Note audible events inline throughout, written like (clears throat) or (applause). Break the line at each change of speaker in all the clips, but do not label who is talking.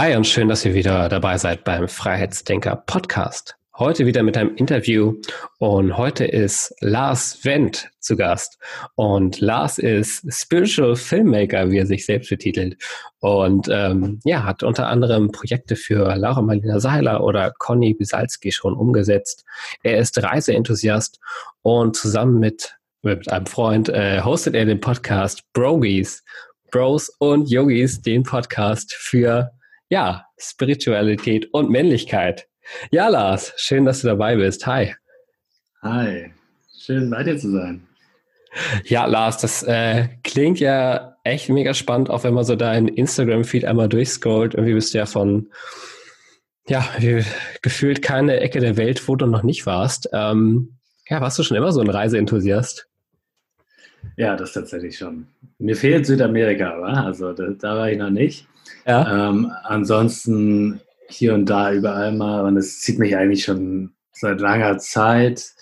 Hi und schön, dass ihr wieder dabei seid beim Freiheitsdenker Podcast. Heute wieder mit einem Interview und heute ist Lars Wendt zu Gast. Und Lars ist Spiritual Filmmaker, wie er sich selbst betitelt. Und ähm, ja, hat unter anderem Projekte für Laura Marlina Seiler oder Conny Bisalski schon umgesetzt. Er ist Reiseenthusiast und zusammen mit, mit einem Freund äh, hostet er den Podcast Brogies. Bros und Yogis, den Podcast für ja, Spiritualität und Männlichkeit. Ja, Lars, schön, dass du dabei bist. Hi.
Hi, schön bei dir zu sein.
Ja, Lars, das äh, klingt ja echt mega spannend, auch wenn man so deinen Instagram-Feed einmal durchscrollt. Irgendwie bist du ja von, ja, gefühlt keine Ecke der Welt, wo du noch nicht warst. Ähm, ja, warst du schon immer so ein Reiseenthusiast?
Ja, das tatsächlich schon. Mir fehlt Südamerika, aber also da, da war ich noch nicht. Ja. Ähm, ansonsten hier und da überall mal und es zieht mich eigentlich schon seit langer Zeit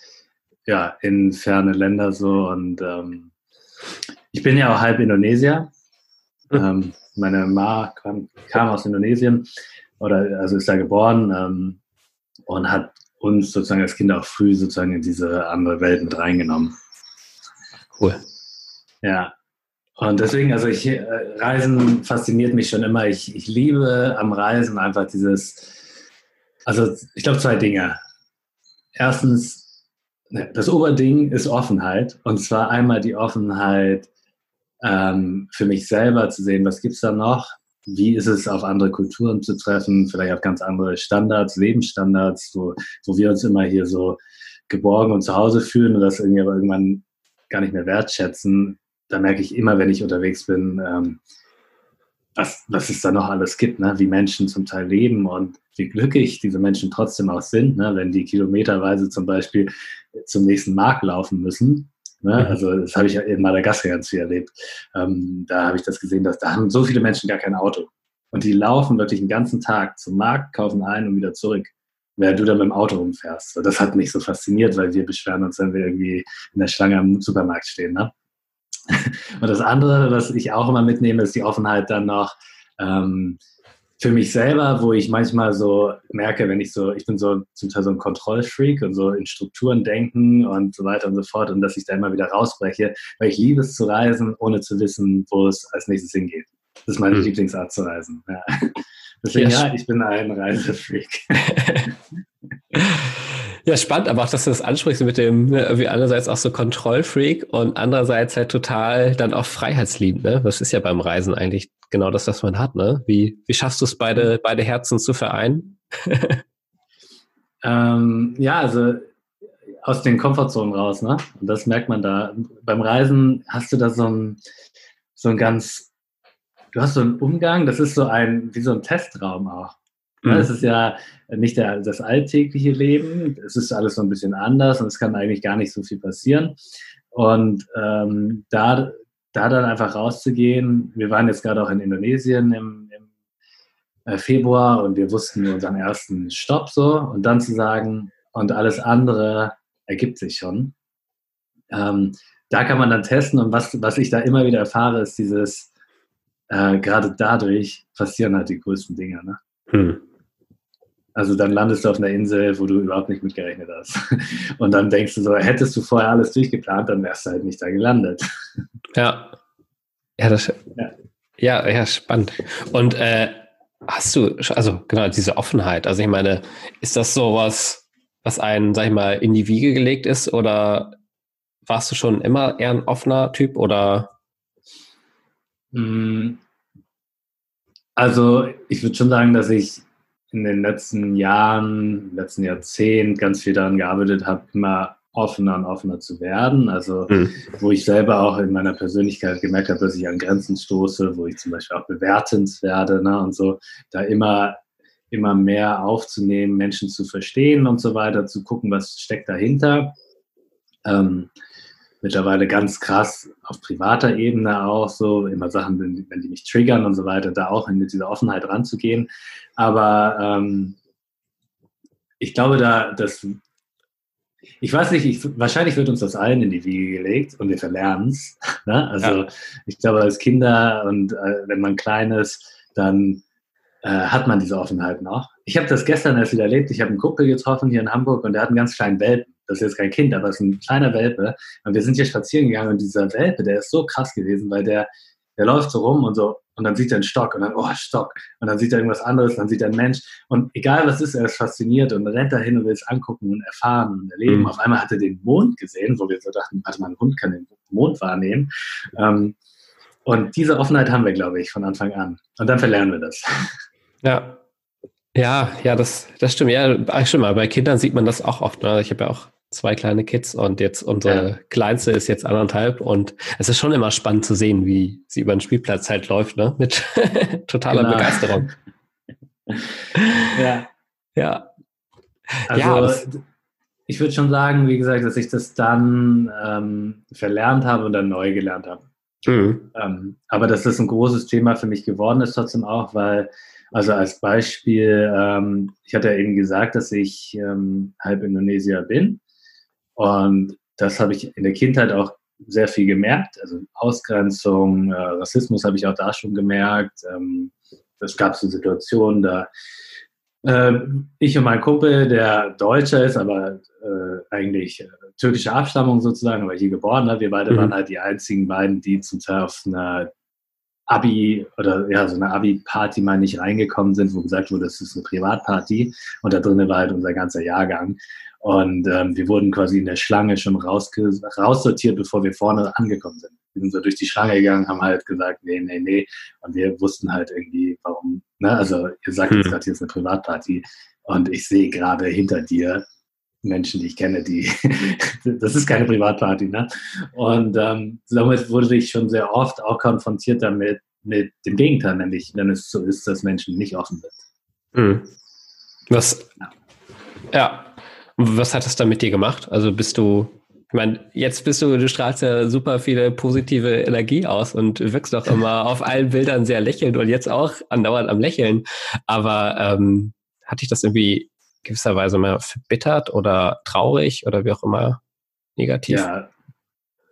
ja, in ferne Länder so und ähm, ich bin ja auch halb Indonesier. Mhm. Ähm, meine Ma kam, kam, aus Indonesien oder also ist da geboren ähm, und hat uns sozusagen als Kinder auch früh sozusagen in diese andere Welt mit reingenommen.
Cool.
Ja, und deswegen, also ich, äh, Reisen fasziniert mich schon immer. Ich, ich liebe am Reisen einfach dieses, also ich glaube zwei Dinge. Erstens, ne, das Oberding ist Offenheit. Und zwar einmal die Offenheit ähm, für mich selber zu sehen, was gibt es da noch? Wie ist es, auf andere Kulturen zu treffen, vielleicht auf ganz andere Standards, Lebensstandards, wo, wo wir uns immer hier so geborgen und zu Hause fühlen und das irgendwie aber irgendwann gar nicht mehr wertschätzen da merke ich immer, wenn ich unterwegs bin, ähm, was, was es da noch alles gibt, ne? wie Menschen zum Teil leben und wie glücklich diese Menschen trotzdem auch sind, ne? wenn die kilometerweise zum Beispiel zum nächsten Markt laufen müssen. Ne? Mhm. Also das habe ich in Madagaskar ganz viel erlebt. Ähm, da habe ich das gesehen, dass da haben so viele Menschen gar kein Auto. Und die laufen wirklich den ganzen Tag zum Markt, kaufen ein und wieder zurück während du dann mit dem Auto rumfährst. Das hat mich so fasziniert, weil wir beschweren uns, wenn wir irgendwie in der Schlange am Supermarkt stehen. Ne? (laughs) Und das andere, was ich auch immer mitnehme, ist die Offenheit dann noch ähm, für mich selber, wo ich manchmal so merke, wenn ich so, ich bin so zum Teil so ein Kontrollfreak und so in Strukturen denken und so weiter und so fort und dass ich da immer wieder rausbreche, weil ich liebe es zu reisen, ohne zu wissen, wo es als nächstes hingeht. Das ist meine mhm. Lieblingsart zu reisen. Ja. (laughs) Deswegen, ja, ich bin ein Reisefreak. (laughs)
Ja, spannend, aber auch, dass du das ansprichst mit dem, ne, irgendwie einerseits auch so Kontrollfreak und andererseits halt total dann auch freiheitsliebend, ne? Das ist ja beim Reisen eigentlich genau das, was man hat, ne? Wie, wie schaffst du es, beide, beide Herzen zu vereinen? (laughs)
ähm, ja, also aus den Komfortzonen raus, ne? Und das merkt man da. Beim Reisen hast du da so ein, so ein ganz, du hast so einen Umgang, das ist so ein, wie so ein Testraum auch. Mhm. Es ist ja nicht der, das alltägliche Leben, es ist alles so ein bisschen anders und es kann eigentlich gar nicht so viel passieren. Und ähm, da, da dann einfach rauszugehen, wir waren jetzt gerade auch in Indonesien im, im äh, Februar und wir wussten unseren ersten Stopp so und dann zu sagen, und alles andere ergibt sich schon. Ähm, da kann man dann testen und was, was ich da immer wieder erfahre, ist dieses, äh, gerade dadurch passieren halt die größten Dinge. Ne? Hm. Also dann landest du auf einer Insel, wo du überhaupt nicht mitgerechnet hast. (laughs) Und dann denkst du so, hättest du vorher alles durchgeplant, dann wärst du halt nicht da gelandet.
Ja. Ja, das, ja. ja, ja spannend. Und äh, hast du, also genau, diese Offenheit, also ich meine, ist das so was, was einen, sag ich mal, in die Wiege gelegt ist oder warst du schon immer eher ein offener Typ oder?
Hm. Also ich würde schon sagen, dass ich in den letzten Jahren, letzten Jahrzehnt ganz viel daran gearbeitet habe, immer offener und offener zu werden. Also mhm. wo ich selber auch in meiner Persönlichkeit gemerkt habe, dass ich an Grenzen stoße, wo ich zum Beispiel auch bewertend werde ne, und so, da immer immer mehr aufzunehmen, Menschen zu verstehen und so weiter, zu gucken, was steckt dahinter. Ähm, mittlerweile ganz krass auf privater Ebene auch so, immer Sachen, wenn, wenn die mich triggern und so weiter, da auch mit dieser Offenheit ranzugehen. Aber ähm, ich glaube, da, das, ich weiß nicht, ich, wahrscheinlich wird uns das allen in die Wiege gelegt und wir verlernen es. (laughs) Ne? Also ja. ich glaube, als Kinder und äh, wenn man klein ist, dann äh, hat man diese Offenheit noch. Ich habe das gestern erst wieder erlebt. Ich habe einen Kumpel getroffen hier in Hamburg und der hat einen ganz kleinen Welpen. Das ist jetzt kein Kind, aber es ist ein kleiner Welpe. Und wir sind hier spazieren gegangen und dieser Welpe, der ist so krass gewesen, weil der, der läuft so rum und so und dann sieht er einen Stock und dann, oh, Stock. Und dann sieht er irgendwas anderes, dann sieht er einen Mensch. Und egal was ist, er ist fasziniert und rennt dahin und will es angucken und erfahren und erleben. Mhm. Auf einmal hat er den Mond gesehen, wo wir so dachten, warte mal, ein Hund kann den Mond wahrnehmen. Ähm, und diese Offenheit haben wir, glaube ich, von Anfang an. Und dann verlernen wir das. (laughs)
Ja. Ja, ja, das, das stimmt. Ja, stimmt. Aber bei Kindern sieht man das auch oft. Ne? Ich habe ja auch zwei kleine Kids und jetzt unsere ja. kleinste ist jetzt anderthalb und es ist schon immer spannend zu sehen, wie sie über den Spielplatz halt läuft, ne? Mit (laughs) totaler genau. Begeisterung.
ja. (laughs)
Ja.
Also, ja, ich würde schon sagen, wie gesagt, dass ich das dann ähm, verlernt habe und dann neu gelernt habe. Mhm. Ähm, aber dass das ein großes Thema für mich geworden ist, trotzdem auch, weil also als Beispiel, ähm, ich hatte ja eben gesagt, dass ich ähm, halb Indonesier bin. Und das habe ich in der Kindheit auch sehr viel gemerkt. Also Ausgrenzung, äh, Rassismus habe ich auch da schon gemerkt. Ähm, es gab so Situationen, da äh, ich und mein Kumpel, der Deutscher ist, aber äh, eigentlich äh, türkische Abstammung sozusagen, aber hier geboren, ne? wir beide mhm. waren halt die einzigen beiden, die zum Teil auf einer Abi oder ja, so eine Abi-Party mal nicht reingekommen sind, wo gesagt wurde, das ist eine Privatparty und da drinnen war halt unser ganzer Jahrgang. Und ähm, wir wurden quasi in der Schlange schon raussortiert, bevor wir vorne angekommen sind. Wir sind so durch die Schlange gegangen, haben halt gesagt, nee, nee, nee. Und wir wussten halt irgendwie, warum, ne? Also ihr sagt jetzt hm. gerade, hier ist eine Privatparty und ich sehe gerade hinter dir Menschen, die ich kenne, die, (laughs) das ist keine Privatparty, ne? Und ähm, somit wurde ich schon sehr oft auch konfrontiert damit, mit dem Gegenteil, nämlich wenn es so ist, dass Menschen nicht offen sind.
Mhm. Was, ja. ja, was hat das dann mit dir gemacht? Also bist du, ich meine, jetzt bist du, du strahlst ja super viele positive Energie aus und wirkst doch immer (laughs) auf allen Bildern sehr lächelnd und jetzt auch andauernd am Lächeln. Aber ähm, hat dich das irgendwie gewisserweise mal verbittert oder traurig oder wie auch immer negativ?
Ja,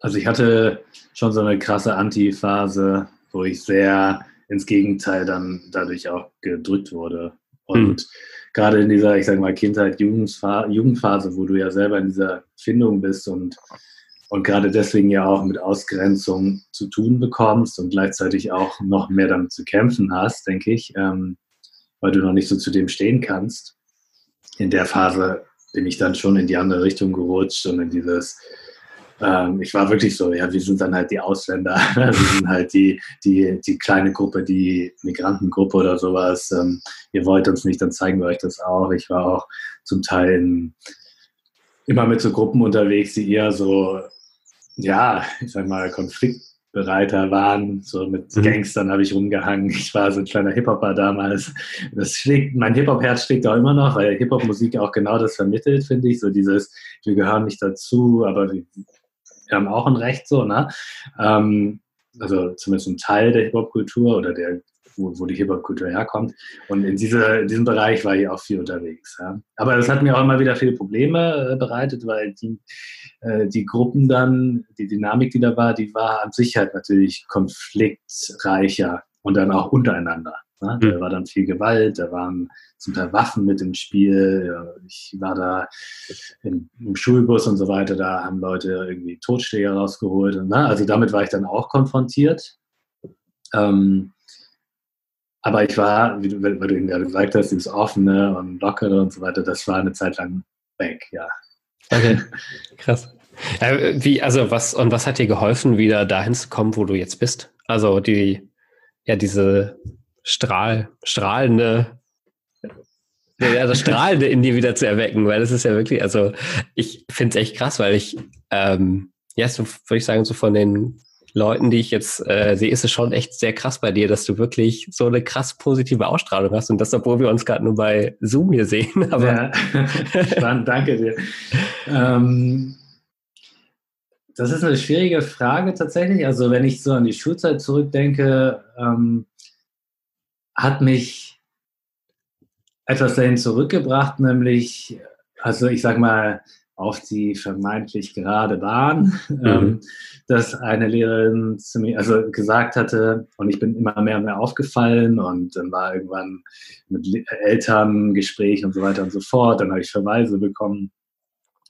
also ich hatte schon so eine krasse Anti-Phase, wo ich sehr ins Gegenteil dann dadurch auch gedrückt wurde. Und hm gerade in dieser, ich sage mal, Kindheit, Jugendphase, wo du ja selber in dieser Findung bist und, und gerade deswegen ja auch mit Ausgrenzung zu tun bekommst und gleichzeitig auch noch mehr damit zu kämpfen hast, denke ich, ähm, weil du noch nicht so zu dem stehen kannst. In der Phase bin ich dann schon in die andere Richtung gerutscht und in dieses, ähm, ich war wirklich so, ja, wir sind dann halt die Ausländer, (laughs) wir sind halt die, die, die kleine Gruppe, die Migrantengruppe oder sowas. Ähm, ihr wollt uns nicht, dann zeigen wir euch das auch. Ich war auch zum Teil in, immer mit so Gruppen unterwegs, die eher so, ja, ich sag mal, konfliktbereiter waren. So mit mhm. Gangstern habe ich rumgehangen. Ich war so ein kleiner Hip-Hopper damals. Das schlägt, mein Hip-Hop-Herz schlägt auch immer noch, weil Hip-Hop-Musik auch genau das vermittelt, finde ich. So dieses, wir gehören nicht dazu, aber wir wir haben auch ein Recht so, ne? Ähm, also zumindest ein Teil der Hip-Hop-Kultur oder der, wo, wo die Hip-Hop-Kultur herkommt. Und in, diese, in diesem Bereich war ich auch viel unterwegs. Ja. Aber das hat mir auch immer wieder viele Probleme äh, bereitet, weil die, äh, die Gruppen dann, die Dynamik, die da war, die war an sich halt natürlich konfliktreicher und dann auch untereinander. Ne? Da war dann viel Gewalt, da waren zum Teil Waffen mit im Spiel. Ich war da im, im Schulbus und so weiter, da haben Leute irgendwie Totschläger rausgeholt. Und, ne? Also damit war ich dann auch konfrontiert. Ähm, aber ich war, wie du, weil du eben gerade gesagt hast, dieses Offene und Lockere und so weiter, das war eine Zeit lang weg, ja.
Okay, (laughs) krass. Äh, wie, also was, und was hat dir geholfen, wieder dahin zu kommen, wo du jetzt bist? Also die, ja, diese Strahl, strahlende, ja, das Strahlende in dir wieder zu erwecken, weil das ist ja wirklich, also ich finde es echt krass, weil ich, ähm, ja, so würde ich sagen, so von den Leuten, die ich jetzt äh, sehe, ist es schon echt sehr krass bei dir, dass du wirklich so eine krass positive Ausstrahlung hast und das, obwohl wir uns gerade nur bei Zoom hier sehen. (laughs)
Aber ja. Spannend, danke dir. Ähm, das ist eine schwierige Frage tatsächlich. Also wenn ich so an die Schulzeit zurückdenke, ähm, hat mich etwas dahin zurückgebracht, nämlich, also ich sag mal, auf die vermeintlich gerade Bahn, mhm. (laughs) ähm, dass eine Lehrerin zu mir also gesagt hatte, und ich bin immer mehr und mehr aufgefallen und dann war irgendwann mit Eltern Gespräch und so weiter und so fort, dann habe ich Verweise bekommen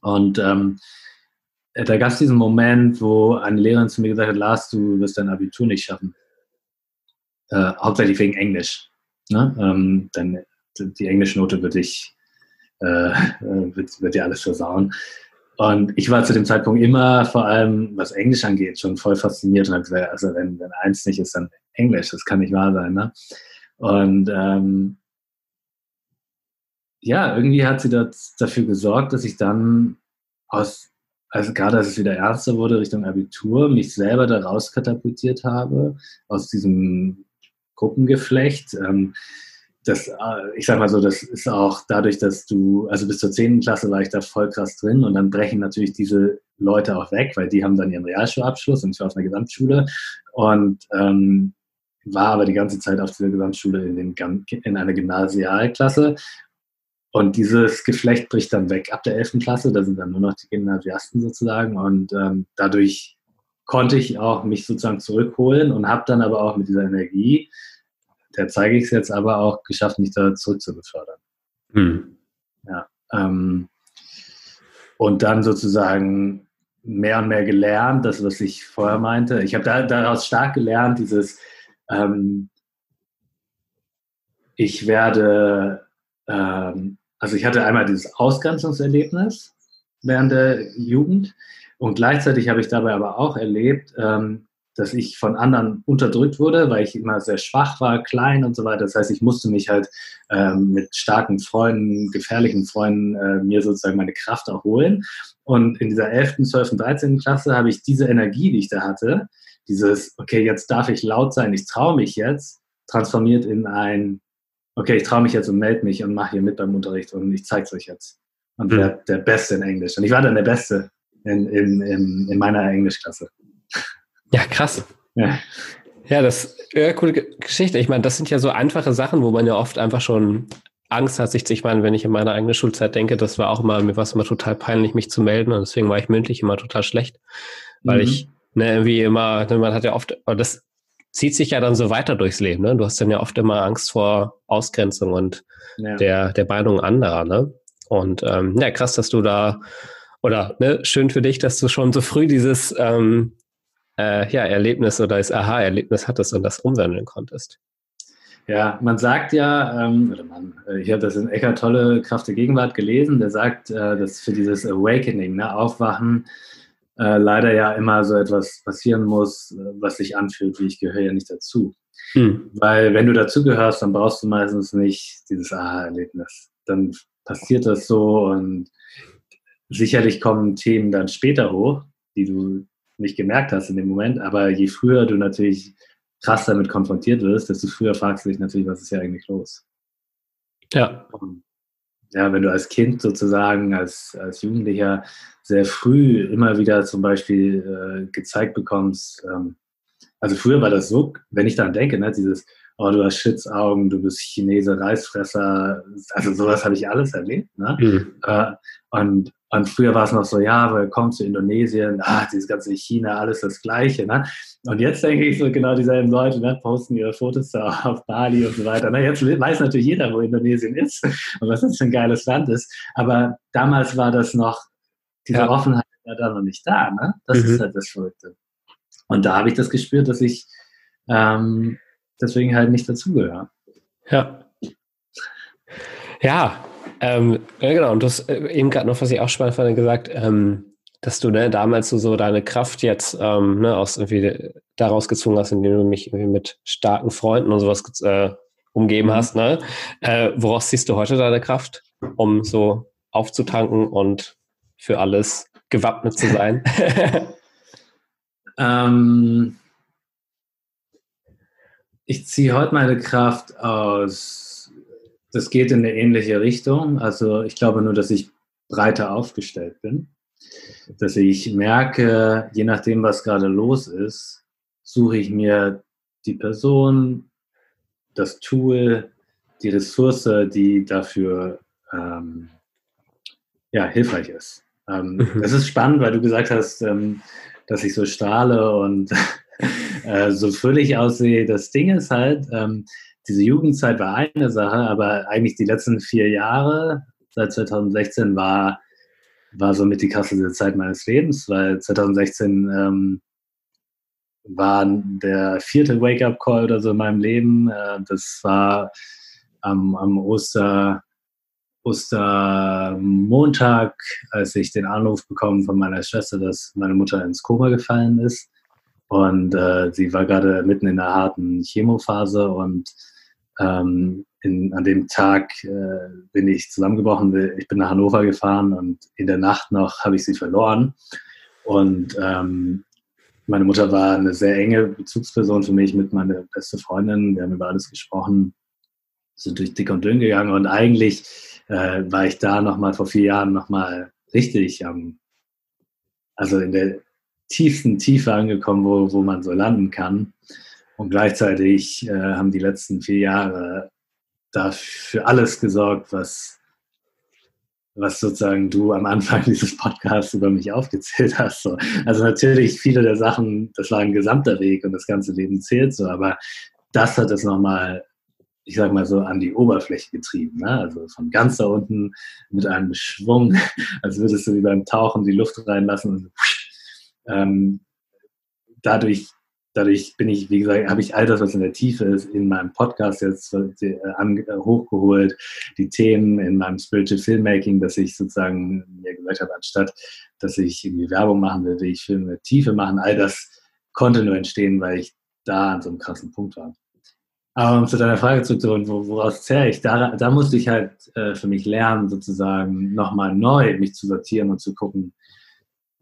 und ähm, da gab es diesen Moment, wo eine Lehrerin zu mir gesagt hat, Lars, du wirst dein Abitur nicht schaffen. Äh, hauptsächlich wegen Englisch. Ne? Ähm, denn die Englischnote wird dich äh, wird, wird dir alles versauen. Und ich war zu dem Zeitpunkt immer, vor allem was Englisch angeht, schon voll fasziniert und habe gesagt, also wenn, wenn eins nicht ist, dann Englisch, das kann nicht wahr sein. Ne? Und ähm, ja, irgendwie hat sie das, dafür gesorgt, dass ich dann aus, also gerade als es wieder ernster wurde Richtung Abitur, mich selber da raus katapultiert habe, aus diesem Gruppengeflecht. Ähm, das, äh, ich sag mal so, das ist auch dadurch, dass du, also bis zur 10. Klasse war ich da voll krass drin und dann brechen natürlich diese Leute auch weg, weil die haben dann ihren Realschulabschluss und ich war auf einer Gesamtschule und ähm, war aber die ganze Zeit auf dieser Gesamtschule in, den, in einer Gymnasialklasse und dieses Geflecht bricht dann weg ab der 11. Klasse, da sind dann nur noch die Gymnasiasten sozusagen und ähm, dadurch konnte ich auch mich sozusagen zurückholen und habe dann aber auch mit dieser Energie der zeige ich es jetzt aber auch geschafft, mich da zurückzubefördern. Hm. Ja, ähm, und dann sozusagen mehr und mehr gelernt, das, was ich vorher meinte. Ich habe da, daraus stark gelernt, dieses, ähm, ich werde, ähm, also ich hatte einmal dieses Ausgrenzungserlebnis während der Jugend und gleichzeitig habe ich dabei aber auch erlebt, ähm, dass ich von anderen unterdrückt wurde, weil ich immer sehr schwach war, klein und so weiter. Das heißt, ich musste mich halt ähm, mit starken Freunden, gefährlichen Freunden äh, mir sozusagen meine Kraft erholen. Und in dieser 11., 12., 13. Klasse habe ich diese Energie, die ich da hatte, dieses, okay, jetzt darf ich laut sein, ich traue mich jetzt, transformiert in ein, okay, ich traue mich jetzt und melde mich und mache hier mit beim Unterricht und ich zeige es euch jetzt. Und mhm. der, der Beste in Englisch. Und ich war dann der Beste in, in, in, in meiner Englischklasse.
Ja, krass. Ja. Ja, das ja, coole Geschichte. Ich meine, das sind ja so einfache Sachen, wo man ja oft einfach schon Angst hat, sich, ich meine, wenn ich in meine eigene Schulzeit denke, das war auch immer, mir war es immer total peinlich, mich zu melden und deswegen war ich mündlich immer total schlecht, weil mhm. ich, ne, irgendwie immer, ne, man hat ja oft, das zieht sich ja dann so weiter durchs Leben, ne? Du hast dann ja oft immer Angst vor Ausgrenzung und ja. der, der Meinung anderer, ne? Und ähm, ja, krass, dass du da, oder ne, schön für dich, dass du schon so früh dieses ähm, äh, ja, Erlebnis oder das Aha-Erlebnis hattest und das umwandeln konntest.
Ja, man sagt ja, ähm, oder man, äh, ich habe das in Eckart Tolle Kraft der Gegenwart gelesen, der sagt, äh, dass für dieses Awakening, ne, Aufwachen, äh, leider ja immer so etwas passieren muss, äh, was sich anfühlt, wie ich gehöre ja nicht dazu. Hm. Weil wenn du dazugehörst, dann brauchst du meistens nicht dieses Aha-Erlebnis. Dann passiert das so und sicherlich kommen Themen dann später hoch, die du nicht gemerkt hast in dem Moment. Aber je früher du natürlich krass damit konfrontiert wirst, desto früher fragst du dich natürlich, was ist ja eigentlich los? Ja. Ja, wenn du als Kind sozusagen, als, als Jugendlicher sehr früh immer wieder zum Beispiel äh, gezeigt bekommst, ähm, also früher war das so, wenn ich daran denke, ne, dieses, oh, du hast Schitzaugen, du bist Chinese, Reisfresser, also sowas habe ich alles erlebt. Ne? Mhm. Äh, und und früher war es noch so, ja, willkommen zu Indonesien, ah, dieses ganze China, alles das Gleiche. Ne? Und jetzt denke ich so, genau dieselben Leute ne, posten ihre Fotos da auf Bali und so weiter. Na, jetzt weiß natürlich jeder, wo Indonesien ist und was das für ein geiles Land ist. Aber damals war das noch, diese ja. Offenheit war da noch nicht da. Ne? Das mhm. ist halt das Verrückte. Und da habe ich das gespürt, dass ich ähm, deswegen halt nicht dazugehöre.
Ja. Ja, ähm, ja, genau. Und du hast äh, eben gerade noch, was ich auch spannend fand, gesagt, ähm, dass du ne, damals so, so deine Kraft jetzt ähm, ne, aus irgendwie daraus gezogen hast, indem du mich irgendwie mit starken Freunden und sowas äh, umgeben mhm. hast. Ne? Äh, woraus ziehst du heute deine Kraft, um so aufzutanken und für alles gewappnet zu sein? (laughs) (laughs)
Ähm, ich ziehe heute meine Kraft aus, das geht in eine ähnliche Richtung. Also ich glaube nur, dass ich breiter aufgestellt bin. Dass ich merke, je nachdem, was gerade los ist, suche ich mir die Person, das Tool, die Ressource, die dafür ähm, ja, hilfreich ist. Ähm, mhm. Das ist spannend, weil du gesagt hast, ähm, dass ich so strahle und äh, so fröhlich aussehe. Das Ding ist halt, ähm, diese Jugendzeit war eine Sache, aber eigentlich die letzten vier Jahre, seit 2016, war, war somit die krasseste Zeit meines Lebens, weil 2016 ähm, war der vierte Wake-up-Call oder so in meinem Leben. Äh, das war am, am Oster, Ostermontag, als ich den Anruf bekommen von meiner Schwester, dass meine Mutter ins Koma gefallen ist. Und äh, sie war gerade mitten in einer harten Chemophase und ähm, in, an dem Tag äh, bin ich zusammengebrochen. Ich bin nach Hannover gefahren und in der Nacht noch habe ich sie verloren. Und ähm, meine Mutter war eine sehr enge Bezugsperson für mich mit meiner beste Freundin. Wir haben über alles gesprochen, sind durch dick und dünn gegangen und eigentlich äh, war ich da nochmal vor vier Jahren nochmal richtig, ähm, also in der tiefsten Tiefe angekommen, wo, wo man so landen kann. Und gleichzeitig äh, haben die letzten vier Jahre dafür alles gesorgt, was, was sozusagen du am Anfang (laughs) dieses Podcasts über mich aufgezählt hast. So. Also natürlich viele der Sachen, das war ein gesamter Weg und das ganze Leben zählt so, aber das hat es nochmal ich sag mal so, an die Oberfläche getrieben. Ne? Also von ganz da unten mit einem Schwung, (laughs) als würdest du wie beim Tauchen die Luft reinlassen. Und, ähm, dadurch, dadurch bin ich, wie gesagt, habe ich all das, was in der Tiefe ist, in meinem Podcast jetzt äh, hochgeholt. Die Themen in meinem Spiritual Filmmaking, dass ich sozusagen mir gesagt habe, anstatt dass ich irgendwie Werbung machen will, will ich Filme mit Tiefe machen. All das konnte nur entstehen, weil ich da an so einem krassen Punkt war. Aber um zu deiner Frage zurückzukommen, woraus zähle ich? Da, da musste ich halt äh, für mich lernen, sozusagen nochmal neu mich zu sortieren und zu gucken,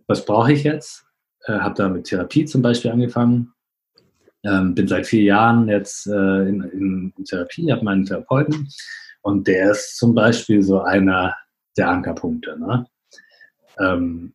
was brauche ich jetzt? Äh, habe da mit Therapie zum Beispiel angefangen. Ähm, bin seit vier Jahren jetzt äh, in, in, Therapie, habe meinen Therapeuten und der ist zum Beispiel so einer der Ankerpunkte. Ne? Ähm,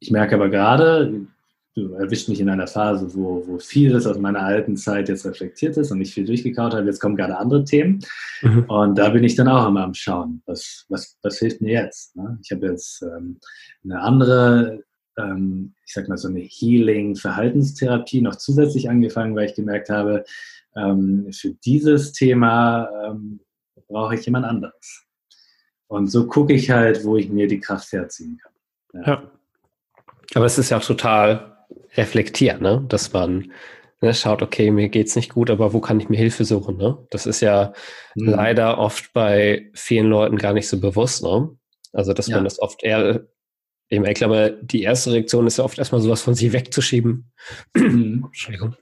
ich merke aber gerade, du erwischt mich in einer Phase, wo, wo vieles aus meiner alten Zeit jetzt reflektiert ist und ich viel durchgekaut habe. Jetzt kommen gerade andere Themen. Mhm. Und da bin ich dann auch immer am Schauen, was, was, was hilft mir jetzt. Ne? Ich habe jetzt ähm, eine andere, ähm, ich sag mal so eine Healing-Verhaltenstherapie noch zusätzlich angefangen, weil ich gemerkt habe, ähm, für dieses Thema ähm, brauche ich jemand anderes. Und so gucke ich halt, wo ich mir die Kraft herziehen kann.
ja. ja. Aber es ist ja auch total reflektiert, ne? dass man ne, schaut, okay, mir geht's nicht gut, aber wo kann ich mir Hilfe suchen? Ne? Das ist ja mhm. leider oft bei vielen Leuten gar nicht so bewusst. Ne? Also, dass ja. man das oft eher, eben, ich glaube, die erste Reaktion ist ja oft erstmal sowas von sich wegzuschieben. Mhm. (clears throat) Entschuldigung.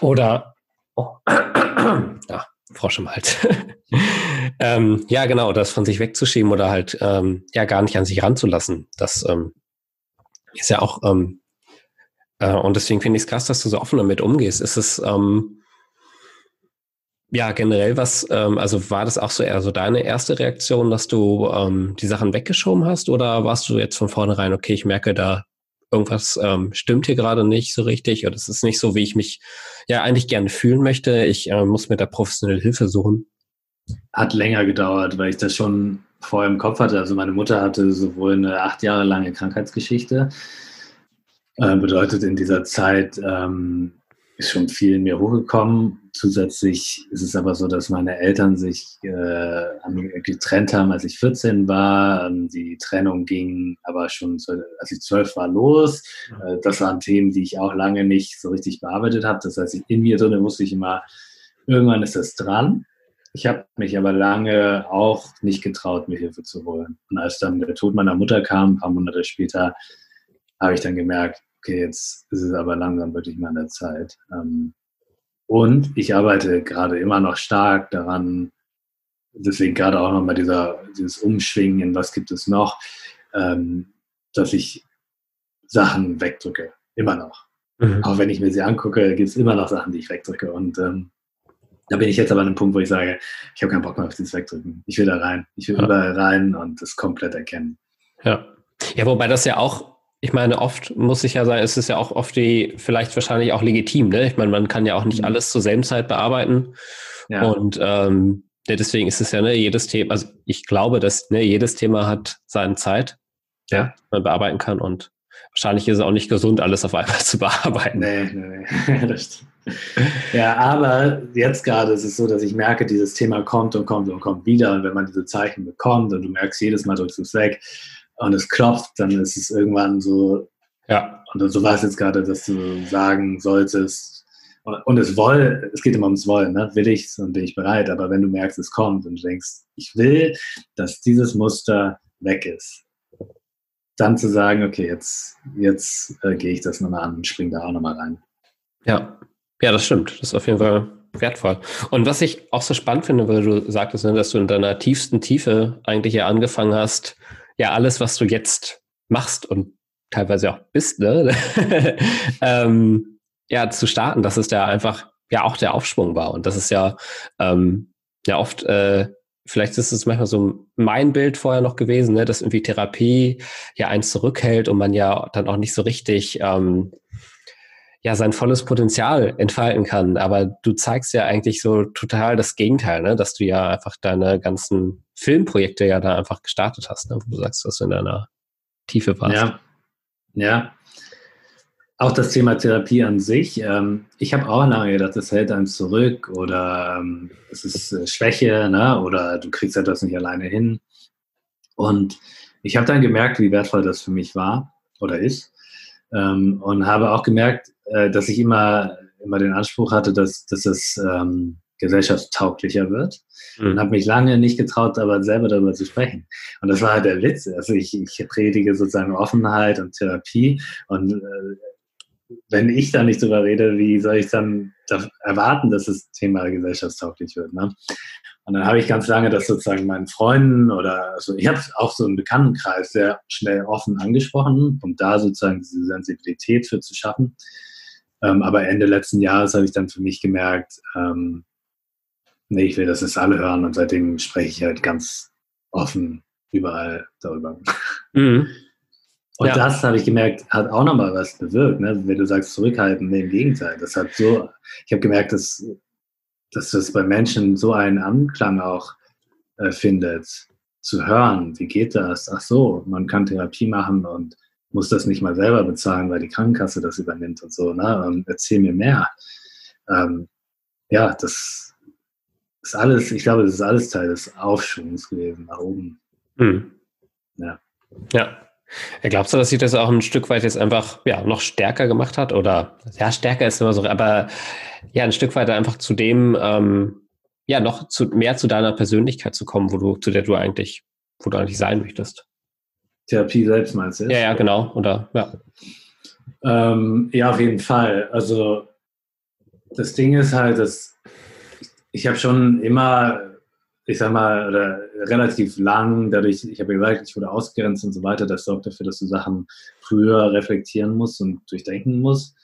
Oder, oh, (clears throat) ja, Frosch im Hals. (laughs) ähm, ja, genau, das von sich wegzuschieben oder halt ähm, ja gar nicht an sich ranzulassen. Das ähm, ist ja auch ähm, äh, und deswegen finde ich es krass, dass du so offen damit umgehst. Ist es ähm, ja generell was, ähm, also war das auch so eher so deine erste Reaktion, dass du ähm, die Sachen weggeschoben hast oder warst du jetzt von vornherein, okay, ich merke da, irgendwas ähm, stimmt hier gerade nicht so richtig oder es ist nicht so, wie ich mich ja eigentlich gerne fühlen möchte. Ich äh, muss mir da professionelle Hilfe suchen.
Hat länger gedauert, weil ich das schon vorher im Kopf hatte. Also meine Mutter hatte sowohl eine acht Jahre lange Krankheitsgeschichte äh, bedeutet, in dieser Zeit ähm, ist schon viel in mir hochgekommen. Zusätzlich ist es aber so, dass meine Eltern sich äh, getrennt haben, als ich 14 war. Ähm, die Trennung ging aber schon, als ich 12 war, los. Äh, das waren Themen, die ich auch lange nicht so richtig bearbeitet habe. Das heißt, in mir drin wusste ich immer, irgendwann ist das dran. Ich habe mich aber lange auch nicht getraut, mir Hilfe zu holen. Und als dann der Tod meiner Mutter kam, ein paar Monate später, habe ich dann gemerkt, okay, jetzt ist es aber langsam wirklich mal an der Zeit. Ähm, und ich arbeite gerade immer noch stark daran, deswegen gerade auch nochmal dieser, dieses Umschwingen in was gibt es noch, ähm, dass ich Sachen wegdrücke. Immer noch. Mhm. Auch wenn ich mir sie angucke, gibt es immer noch Sachen, die ich wegdrücke. Und ähm, da bin ich jetzt aber an einem Punkt, wo ich sage, ich habe keinen Bock mehr auf dieses Wegdrücken. Ich will da rein. Ich will ja. überall rein und das komplett erkennen.
Ja. Ja, wobei das ja auch, ich meine, oft muss ich ja sagen, es ist ja auch oft die, vielleicht wahrscheinlich auch legitim, ne? Ich meine, man kann ja auch nicht mhm. alles zur selben Zeit bearbeiten. Ja. Und ähm, ja, deswegen ist es ja, ne, jedes Thema, also ich glaube, dass ne, jedes Thema hat seine Zeit, ja, man bearbeiten kann und wahrscheinlich ist es auch nicht gesund, alles auf einmal (laughs) zu bearbeiten. Nee, nee,
nee. (laughs) das. Ja, aber jetzt gerade ist es so, dass ich merke, dieses Thema kommt und kommt und kommt wieder. Und wenn man diese Zeichen bekommt und du merkst, jedes Mal drückst du es weg und es klopft, dann ist es irgendwann so. Ja. Und so war es jetzt gerade, dass du sagen solltest, und es woll, es geht immer ums Wollen, ne? will ich und bin ich bereit. Aber wenn du merkst, es kommt und du denkst, ich will, dass dieses Muster weg ist, dann zu sagen, okay, jetzt, jetzt äh, gehe ich das nochmal an und springe da auch nochmal rein.
Ja, ja, das stimmt. Das ist auf jeden Fall wertvoll. Und was ich auch so spannend finde, weil du sagtest, ne, dass du in deiner tiefsten Tiefe eigentlich ja angefangen hast, ja, alles, was du jetzt machst und teilweise auch bist, ne? (laughs) ähm, ja, zu starten, dass es ja einfach ja auch der Aufschwung war. Und das ist ja, ähm, ja oft, äh, vielleicht ist es manchmal so mein Bild vorher noch gewesen, ne, dass irgendwie Therapie ja eins zurückhält und man ja dann auch nicht so richtig ähm, ja sein volles Potenzial entfalten kann. Aber du zeigst ja eigentlich so total das Gegenteil, ne? dass du ja einfach deine ganzen Filmprojekte ja da einfach gestartet hast, ne? wo du sagst, dass du in deiner Tiefe warst.
Ja, ja. Auch das Thema Therapie an sich. Ähm, ich habe auch lange gedacht, das hält einem zurück oder ähm, es ist äh, Schwäche ne? oder du kriegst etwas nicht alleine hin. Und ich habe dann gemerkt, wie wertvoll das für mich war oder ist. Ähm, und habe auch gemerkt, äh, dass ich immer, immer den Anspruch hatte, dass, dass es ähm, gesellschaftstauglicher wird. Und habe mich lange nicht getraut, aber selber darüber zu sprechen. Und das war halt der Witz. Also ich, ich predige sozusagen Offenheit und Therapie. Und äh, wenn ich da nicht drüber rede, wie soll ich dann erwarten, dass das Thema gesellschaftstauglich wird? Ne? Und dann habe ich ganz lange das sozusagen meinen Freunden oder also ich habe auch so einen Bekanntenkreis sehr schnell offen angesprochen, um da sozusagen diese Sensibilität für zu schaffen. Ähm, aber Ende letzten Jahres habe ich dann für mich gemerkt, ähm, nee, ich will, dass es alle hören und seitdem spreche ich halt ganz offen überall darüber. Mhm. Und ja. das habe ich gemerkt, hat auch nochmal was bewirkt. Ne? Wenn du sagst, zurückhalten, nee, im Gegenteil. Das hat so, ich habe gemerkt, dass dass das bei Menschen so einen Anklang auch äh, findet, zu hören, wie geht das? Ach so, man kann Therapie machen und muss das nicht mal selber bezahlen, weil die Krankenkasse das übernimmt und so. Ne? Und erzähl mir mehr. Ähm, ja, das ist alles, ich glaube, das ist alles Teil des Aufschwungs gewesen, nach oben. Mhm.
Ja. Ja. Glaubst du, dass sich das auch ein Stück weit jetzt einfach ja, noch stärker gemacht hat? Oder ja, stärker ist immer so, aber ja, ein Stück weit einfach zu dem, ähm, ja, noch zu, mehr zu deiner Persönlichkeit zu kommen, wo du, zu der du eigentlich, wo du eigentlich sein möchtest.
Therapie selbst meinst du?
Ja, ja, genau. Oder ja.
Ähm, ja, auf jeden Fall. Also das Ding ist halt, dass ich habe schon immer ich sag mal, relativ lang, dadurch, ich habe gesagt, ich wurde ausgegrenzt und so weiter, das sorgt dafür, dass du Sachen früher reflektieren musst und durchdenken musst.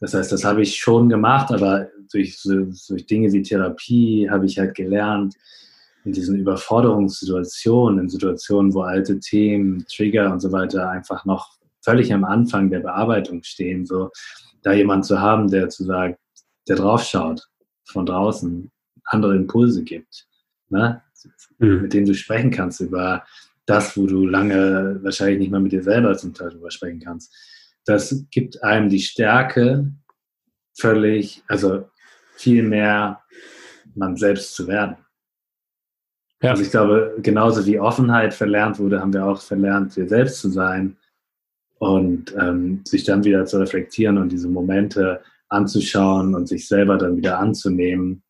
Das heißt, das habe ich schon gemacht, aber durch, durch Dinge wie Therapie habe ich halt gelernt, in diesen Überforderungssituationen, in Situationen, wo alte Themen, Trigger und so weiter einfach noch völlig am Anfang der Bearbeitung stehen, so da jemand zu haben, der zu sagt, der draufschaut von draußen, andere Impulse gibt ne? Mhm. mit denen du sprechen kannst über das, wo du lange wahrscheinlich nicht mal mit dir selber zum Teil drüber sprechen kannst. Das gibt einem die Stärke, völlig, also viel mehr man selbst zu werden. Ja. Also ich glaube, genauso wie Offenheit verlernt wurde, haben wir auch verlernt, wir selbst zu sein und ähm, sich dann wieder zu reflektieren und diese Momente anzuschauen und sich selber dann wieder anzunehmen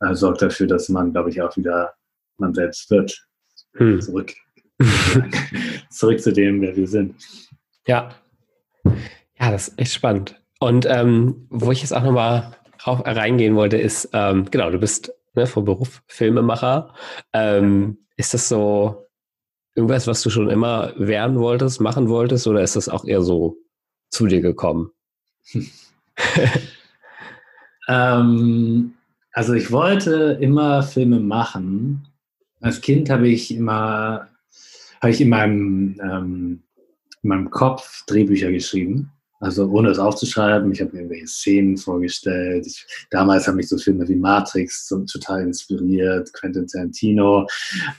äh, sorgt dafür, dass man, glaube ich, auch wieder man selbst wird. Hm. Zurück. (laughs) Zurück zu dem, wer wir sind.
Ja. Ja, das ist echt spannend. Und ähm, wo ich jetzt auch nochmal reingehen wollte, ist, ähm, genau, du bist ne, vom Beruf Filmemacher. Ähm, ist das so irgendwas, was du schon immer werden wolltest, machen wolltest, oder ist das auch eher so zu dir gekommen? (laughs)
ähm, also ich wollte immer Filme machen. Als Kind habe ich immer, habe ich in meinem, ähm, in meinem Kopf Drehbücher geschrieben. Also ohne es aufzuschreiben, ich habe mir irgendwelche Szenen vorgestellt. Ich, damals haben mich so Filme wie Matrix so total inspiriert, Quentin Tarantino.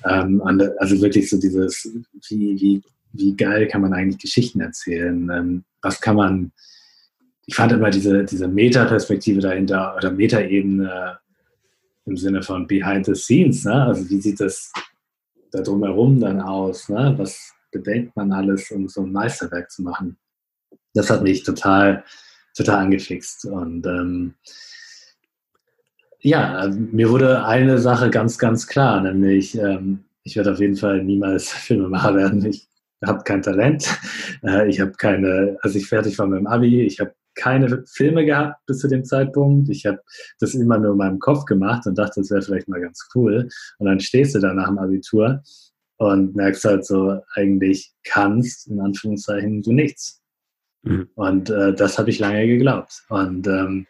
Ähm, also wirklich so dieses, wie, wie, wie geil kann man eigentlich Geschichten erzählen? Ähm, was kann man, ich fand immer diese, diese Meta-Perspektive dahinter oder Meta-Ebene im Sinne von Behind the Scenes. Ne? Also wie sieht das da drumherum dann aus? Ne? Was bedenkt man alles, um so ein Meisterwerk zu machen? das hat mich total, total angefixt. Und ähm, ja, mir wurde eine Sache ganz, ganz klar, nämlich ähm, ich werde auf jeden Fall niemals (laughs) Filmemacher werden. Ich habe kein Talent. Äh, ich habe keine, als ich fertig war mit dem Abi, ich habe keine Filme gehabt bis zu dem Zeitpunkt. Ich habe das immer nur in meinem Kopf gemacht und dachte, das wäre vielleicht mal ganz cool. Und dann stehst du da nach dem Abitur und merkst halt so, eigentlich kannst, in Anführungszeichen, du nichts. Mhm. Und äh, das habe ich lange geglaubt. Und ähm,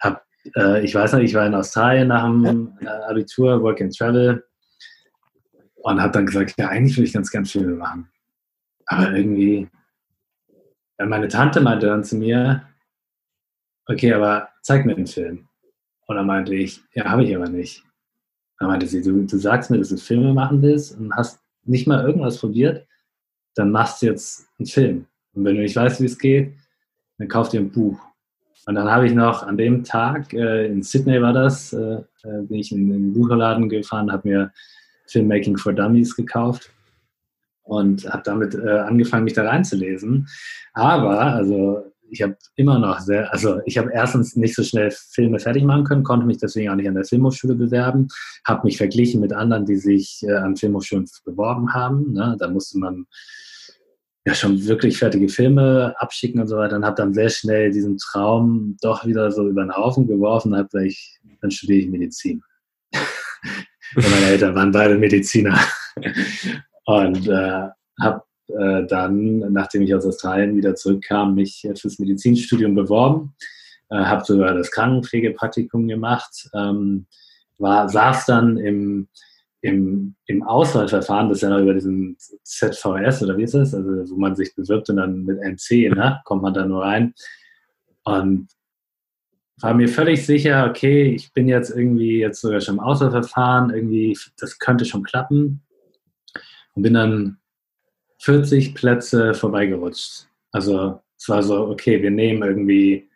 hab, äh, ich weiß noch, ich war in Australien nach dem äh, Abitur, Work and Travel, und habe dann gesagt, ja, eigentlich will ich ganz gern Filme machen. Aber irgendwie, meine Tante meinte dann zu mir, okay, aber zeig mir den Film. Und dann meinte ich, ja, habe ich aber nicht. Dann meinte sie, du, du sagst mir, dass du Filme machen willst und hast nicht mal irgendwas probiert, dann machst du jetzt einen Film. Und wenn du nicht weißt, wie es geht, dann kauf dir ein Buch. Und dann habe ich noch an dem Tag, äh, in Sydney war das, äh, äh bin ich in, den Buchladen gefahren, habe mir Filmmaking for Dummies gekauft und habe damit äh, angefangen, mich da reinzulesen. Aber, also ich habe immer noch sehr, also ich habe erstens nicht so schnell Filme fertig machen können, konnte mich deswegen auch nicht an der Filmhochschule bewerben, habe mich verglichen mit anderen, die sich äh, an Filmhochschulen beworben haben. Ne? Da musste man ja schon wirklich fertige Filme abschicken und so weiter und habe dann sehr schnell diesen Traum doch wieder so über den Haufen geworfen und habe gesagt, dann studiere ich Medizin. (laughs) meine Eltern waren beide Mediziner. (laughs) und äh, habe äh, dann, nachdem ich aus Australien wieder zurückkam, mich fürs Medizinstudium beworben. Äh, habe sogar das Krankenpflegepraktikum gemacht. Ähm, war, saß dann im im, im Auswahlverfahren, das ist ja noch über diesen ZVS oder wie ist das, also wo man sich bewirbt und dann mit NC, ne, kommt man da nur rein. Und war mir völlig sicher, okay, ich bin jetzt irgendwie jetzt sogar schon im Auswahlverfahren, irgendwie, das könnte schon klappen. Und bin dann 40 Plätze vorbeigerutscht. Also es war so, okay, wir nehmen irgendwie,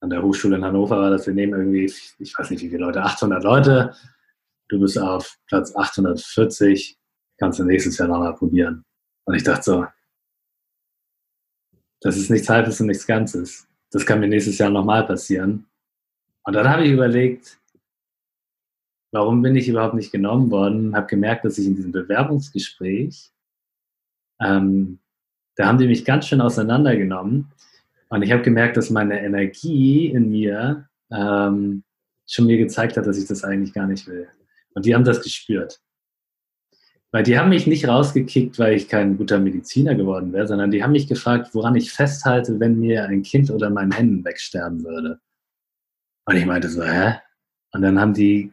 an der Hochschule in Hannover war das, wir nehmen irgendwie, ich weiß nicht wie viele Leute, 800 Leute du bist auf Platz 840, kannst du nächstes Jahr nochmal probieren. Und ich dachte so, das ist nichts Halbes und nichts Ganzes. Das kann mir nächstes Jahr nochmal passieren. Und dann habe ich überlegt, warum bin ich überhaupt nicht genommen worden? Habe gemerkt, dass ich in diesem Bewerbungsgespräch, ähm, da haben die mich ganz schön auseinandergenommen. Und ich habe gemerkt, dass meine Energie in mir ähm, schon mir gezeigt hat, dass ich das eigentlich gar nicht will. Und die haben das gespürt. Weil die haben mich nicht rausgekickt, weil ich kein guter Mediziner geworden wäre, sondern die haben mich gefragt, woran ich festhalte, wenn mir ein Kind oder mein Händen wegsterben würde. Und ich meinte so, hä? Und dann haben die,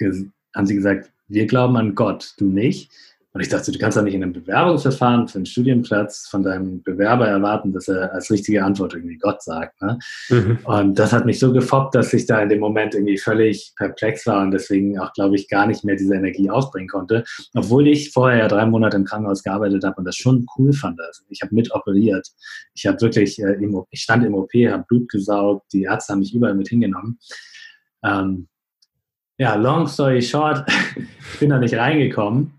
haben sie gesagt, wir glauben an Gott, du nicht. Und ich dachte, du kannst doch nicht in einem Bewerbungsverfahren für einen Studienplatz von deinem Bewerber erwarten, dass er als richtige Antwort irgendwie Gott sagt. Ne? Mhm. Und das hat mich so gefoppt, dass ich da in dem Moment irgendwie völlig perplex war und deswegen auch, glaube ich, gar nicht mehr diese Energie aufbringen konnte. Obwohl ich vorher ja drei Monate im Krankenhaus gearbeitet habe und das schon cool fand. Also ich habe mit operiert. Ich habe wirklich, äh, im, ich stand im OP, habe Blut gesaugt, die Ärzte haben mich überall mit hingenommen. Ähm, ja, long story short, (laughs) ich bin da nicht reingekommen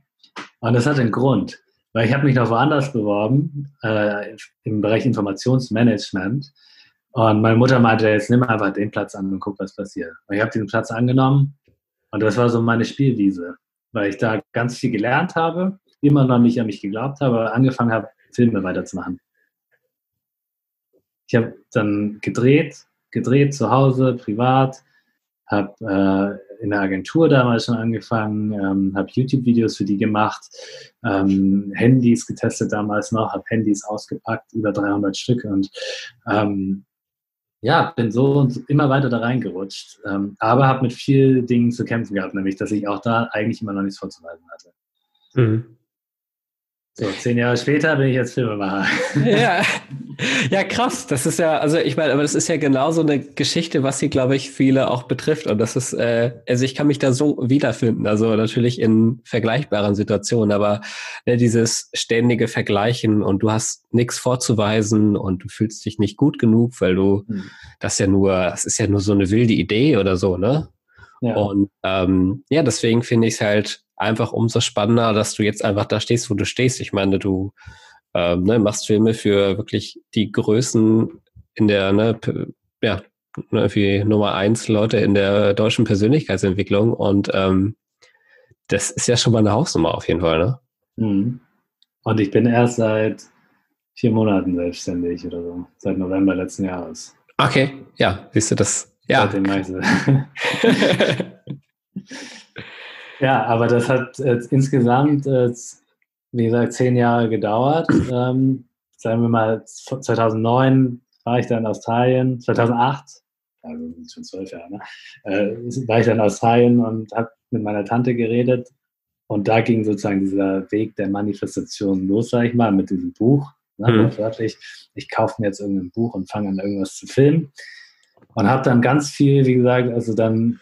und das hat einen Grund, weil ich habe mich noch woanders beworben, äh, im Bereich Informationsmanagement. Und meine Mutter meinte, jetzt nimm einfach den Platz an und guck, was passiert. Und ich habe diesen Platz angenommen und das war so meine Spielwiese, weil ich da ganz viel gelernt habe, immer noch nicht an mich geglaubt habe, angefangen habe, Filme weiterzumachen. Ich habe dann gedreht, gedreht zu Hause, privat, habe äh, in der Agentur damals schon angefangen, ähm, habe YouTube-Videos für die gemacht, ähm, Handys getestet damals noch, habe Handys ausgepackt, über 300 Stück und ähm, ja, bin so und immer weiter da reingerutscht, ähm, aber habe mit vielen Dingen zu kämpfen gehabt, nämlich, dass ich auch da eigentlich immer noch nichts vorzuweisen hatte. Mhm. So, zehn Jahre später bin ich jetzt Filmemacher.
Ja. (laughs) ja, krass. Das ist ja, also ich meine, aber das ist ja genau so eine Geschichte, was sie, glaube ich, viele auch betrifft. Und das ist, äh, also ich kann mich da so wiederfinden. Also natürlich in vergleichbaren Situationen, aber ne, dieses ständige Vergleichen und du hast nichts vorzuweisen und du fühlst dich nicht gut genug, weil du hm. das ja nur, das ist ja nur so eine wilde Idee oder so, ne? Ja. Und ähm, ja, deswegen finde ich es halt einfach umso spannender, dass du jetzt einfach da stehst, wo du stehst. Ich meine, du ähm, ne, machst Filme für wirklich die Größen in der, ne, ja, ne, wie Nummer eins Leute in der deutschen Persönlichkeitsentwicklung und ähm, das ist ja schon mal eine Hausnummer auf jeden Fall, ne?
Mhm. Und ich bin erst seit vier Monaten selbstständig oder so, seit November letzten Jahres.
Okay, ja, siehst du das? Ja.
Seitdem (laughs) (laughs) Ja, aber das hat äh, insgesamt, äh, wie gesagt, zehn Jahre gedauert. Ähm, sagen wir mal, 2009 war ich dann in Australien, 2008, also schon zwölf Jahre, ne? äh, war ich dann in Australien und habe mit meiner Tante geredet. Und da ging sozusagen dieser Weg der Manifestation los, sag ich mal, mit diesem Buch. Ne, mhm. Wörtlich, ich kaufe mir jetzt irgendein Buch und fange an, irgendwas zu filmen. Und habe dann ganz viel, wie gesagt, also dann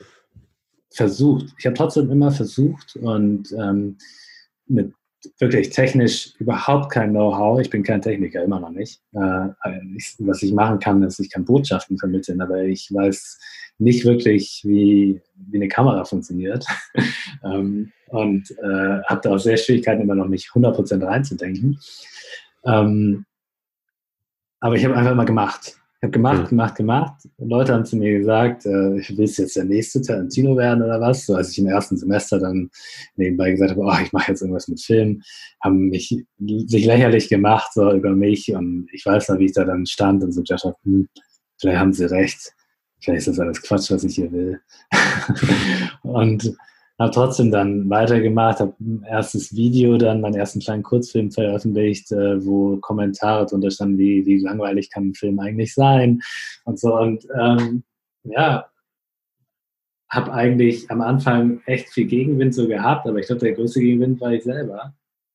versucht. Ich habe trotzdem immer versucht und ähm, mit wirklich technisch überhaupt kein Know-how. Ich bin kein Techniker, immer noch nicht. Äh, ich, was ich machen kann, ist, ich kann Botschaften vermitteln, aber ich weiß nicht wirklich, wie, wie eine Kamera funktioniert. (laughs) ähm, und äh, habe da auch sehr Schwierigkeiten, immer noch nicht 100% reinzudenken. Ähm, aber ich habe einfach mal gemacht habe gemacht, mhm. gemacht, gemacht. Leute haben zu mir gesagt, äh, ich will jetzt der nächste Tarantino werden oder was. So, als ich im ersten Semester dann nebenbei gesagt habe, oh, ich mache jetzt irgendwas mit Film, haben mich sich lächerlich gemacht so über mich und ich weiß noch, wie ich da dann stand und so gedacht habe, hm, vielleicht haben sie recht, vielleicht ist das alles Quatsch, was ich hier will. (laughs) und habe trotzdem dann weitergemacht, habe ein erstes Video, dann meinen ersten kleinen Kurzfilm veröffentlicht, äh, wo Kommentare drunter standen, wie, wie langweilig kann ein Film eigentlich sein und so. Und ähm, ja, habe eigentlich am Anfang echt viel Gegenwind so gehabt, aber ich glaube, der größte Gegenwind war ich selber.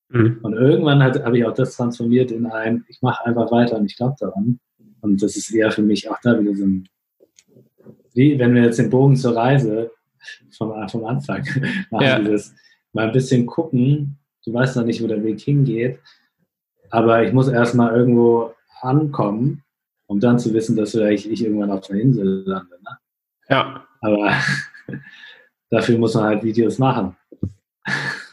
Mhm. Und irgendwann habe ich auch das transformiert in ein, ich mache einfach weiter und ich glaube daran. Und das ist eher für mich auch da wieder so ein, wie wenn wir jetzt den Bogen zur Reise vom, vom Anfang machen. (laughs) Ja. Dieses mal ein bisschen gucken. Du weißt noch nicht, wo der Weg hingeht. Aber ich muss erstmal irgendwo ankommen, um dann zu wissen, dass vielleicht ich irgendwann auf einer Insel lande. Ne?
Ja.
Aber (laughs) dafür muss man halt Videos machen.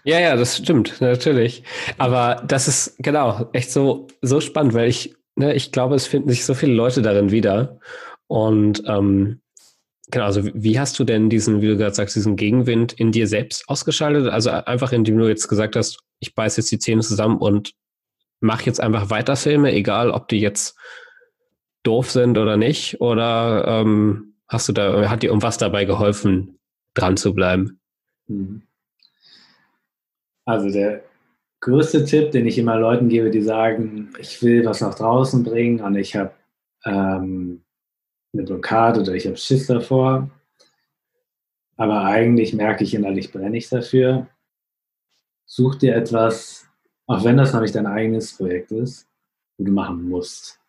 Ja, ja, das stimmt, natürlich. Aber das ist genau echt so, so spannend, weil ich, ne, ich glaube, es finden sich so viele Leute darin wieder. Und ähm, Genau, also wie hast du denn diesen, wie du gerade sagst, diesen Gegenwind in dir selbst ausgeschaltet? Also einfach, indem du jetzt gesagt hast, ich beiß jetzt die Zähne zusammen und mach jetzt einfach weiter Filme, egal ob die jetzt doof sind oder nicht? Oder ähm, hast du da, hat dir irgendwas dabei geholfen, dran zu bleiben? Mhm.
Also der größte Tipp, den ich immer Leuten gebe, die sagen, ich will was nach draußen bringen und ich habe ähm, eine Blockade oder ich habe Schiss davor. Aber eigentlich merke ich innerlich, brenne ich dafür. Such dir etwas, auch wenn das noch nicht dein eigenes Projekt ist, wo du machen musst.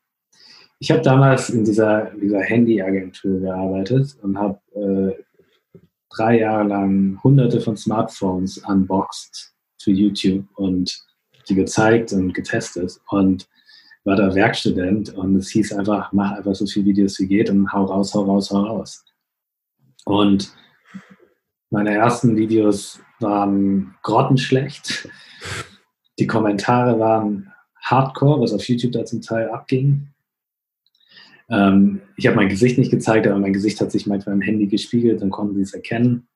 Ich habe damals in dieser, dieser Handyagentur gearbeitet und habe äh, drei Jahre lang hunderte von Smartphones unboxed für YouTube und die gezeigt und getestet. Und war da Werkstudent und es hieß einfach, mach einfach so viele Videos wie geht und hau raus, hau raus, hau raus. Und meine ersten Videos waren grottenschlecht. Die Kommentare waren hardcore, was auf YouTube da zum Teil abging. Ähm, ich habe mein Gesicht nicht gezeigt, aber mein Gesicht hat sich manchmal im Handy gespiegelt, dann konnten sie es erkennen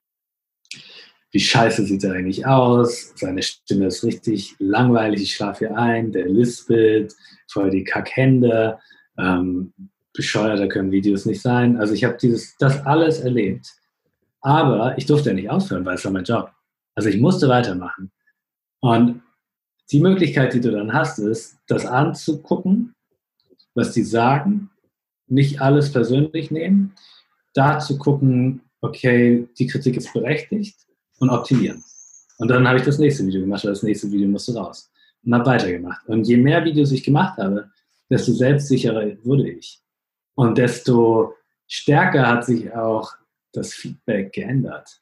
wie scheiße sieht er eigentlich aus, seine Stimme ist richtig langweilig, ich schlafe hier ein, der lispelt, voll die Kackhände, ähm, bescheuerter können Videos nicht sein. Also ich habe das alles erlebt. Aber ich durfte ja nicht aufhören, weil es war mein Job. Also ich musste weitermachen. Und die Möglichkeit, die du dann hast, ist, das anzugucken, was die sagen, nicht alles persönlich nehmen, da zu gucken, okay, die Kritik ist berechtigt und optimieren. Und dann habe ich das nächste Video gemacht, weil das nächste Video musste raus. Und habe weitergemacht. Und je mehr Videos ich gemacht habe, desto selbstsicherer wurde ich. Und desto stärker hat sich auch das Feedback geändert.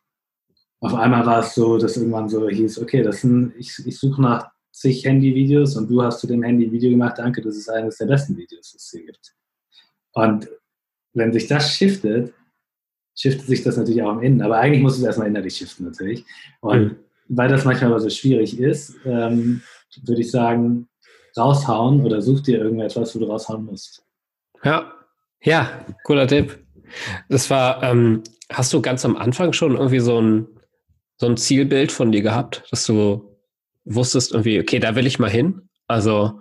Auf einmal war es so, dass irgendwann so hieß, okay, das sind, ich, ich suche nach zig Handy-Videos und du hast zu dem Handy ein Video gemacht, danke, das ist eines der besten Videos, die es hier gibt. Und wenn sich das shiftet, shiftet sich das natürlich auch am Innen. Aber eigentlich muss es erstmal innerlich shiften natürlich. Und mhm. weil das manchmal so schwierig ist, ähm, würde ich sagen, raushauen oder such dir irgendetwas, wo du raushauen musst.
Ja, ja, cooler Tipp. Das war, ähm, hast du ganz am Anfang schon irgendwie so ein, so ein Zielbild von dir gehabt, dass du wusstest irgendwie, okay, da will ich mal hin? Also,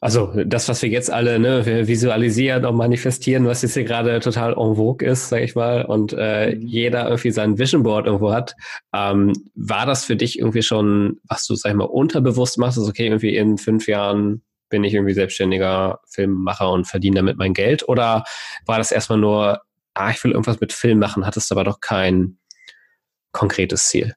also das, was wir jetzt alle ne, visualisieren und manifestieren, was jetzt hier gerade total en vogue ist, sag ich mal, und äh, mhm. jeder irgendwie sein Vision Board irgendwo hat, ähm, war das für dich irgendwie schon, was du, sag ich mal, unterbewusst machst, also okay, irgendwie in fünf Jahren bin ich irgendwie selbstständiger Filmemacher und verdiene damit mein Geld? Oder war das erstmal nur, ah, ich will irgendwas mit Film machen, hattest aber doch kein konkretes Ziel?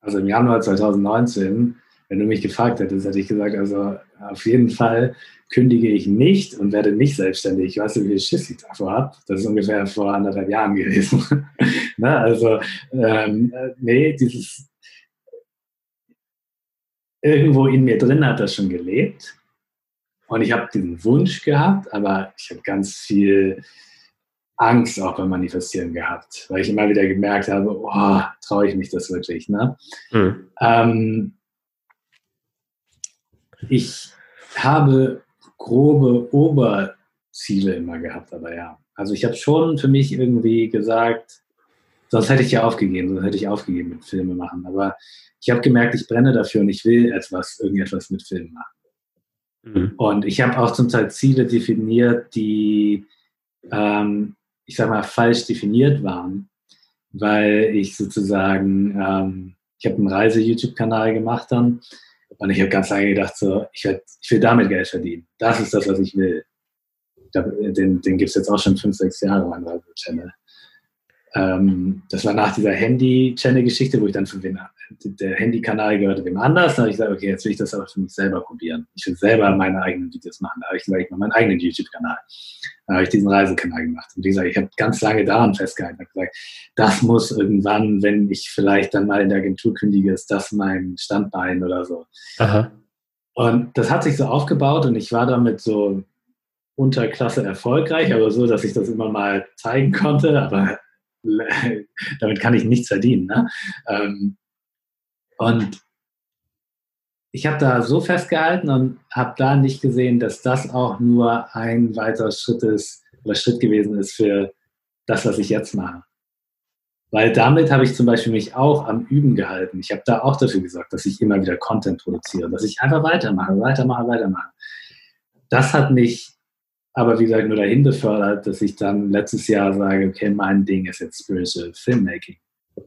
Also im Januar 2019 wenn du mich gefragt hättest, hätte ich gesagt, also auf jeden Fall kündige ich nicht und werde nicht selbstständig. Ich weiß nicht, wie viel Schiss ich davor habe. Das ist ungefähr vor anderthalb Jahren gewesen. (laughs) ne? Also, ähm, nee, dieses irgendwo in mir drin hat das schon gelebt. Und ich habe diesen Wunsch gehabt, aber ich habe ganz viel Angst auch beim Manifestieren gehabt, weil ich immer wieder gemerkt habe, oh, traue ich mich das wirklich. Ne? Mhm. Ähm, ich habe grobe Oberziele immer gehabt, aber ja. Also ich habe schon für mich irgendwie gesagt, sonst hätte ich ja aufgegeben, sonst hätte ich aufgegeben mit Filme machen. Aber ich habe gemerkt, ich brenne dafür und ich will etwas, irgendetwas mit Filmen machen. Mhm. Und ich habe auch zum Teil Ziele definiert, die, ähm, ich sag mal, falsch definiert waren, weil ich sozusagen, ähm, ich habe einen Reise-YouTube-Kanal gemacht dann und ich habe ganz lange gedacht, so, ich, werd, ich will damit Geld verdienen. Das ist das, was ich will. Den, den gibt es jetzt auch schon fünf, sechs Jahre, mein Radio-Channel. Ähm, das war nach dieser Handy-Channel-Geschichte, wo ich dann für wen, der Handy-Kanal gehörte wem anders. Da habe ich gesagt, okay, jetzt will ich das aber für mich selber probieren. Ich will selber meine eigenen Videos machen. Da habe ich gesagt, ich mache meinen eigenen YouTube-Kanal. Da habe ich diesen Reisekanal gemacht. Und wie gesagt, ich habe ganz lange daran festgehalten. Ich habe gesagt, das muss irgendwann, wenn ich vielleicht dann mal in der Agentur kündige, ist das mein Standbein oder so. Aha. Und das hat sich so aufgebaut und ich war damit so Unterklasse erfolgreich, aber so, dass ich das immer mal zeigen konnte. Aber (laughs) damit kann ich nichts verdienen. Ne? Ähm, und ich habe da so festgehalten und habe da nicht gesehen, dass das auch nur ein weiterer Schritt ist oder Schritt gewesen ist für das, was ich jetzt mache. Weil damit habe ich zum Beispiel mich auch am Üben gehalten. Ich habe da auch dafür gesorgt, dass ich immer wieder Content produziere, dass ich einfach weitermache, weitermache, weitermache. Das hat mich aber wie gesagt nur dahin befördert, dass ich dann letztes Jahr sage, okay, mein Ding ist jetzt Spiritual Filmmaking.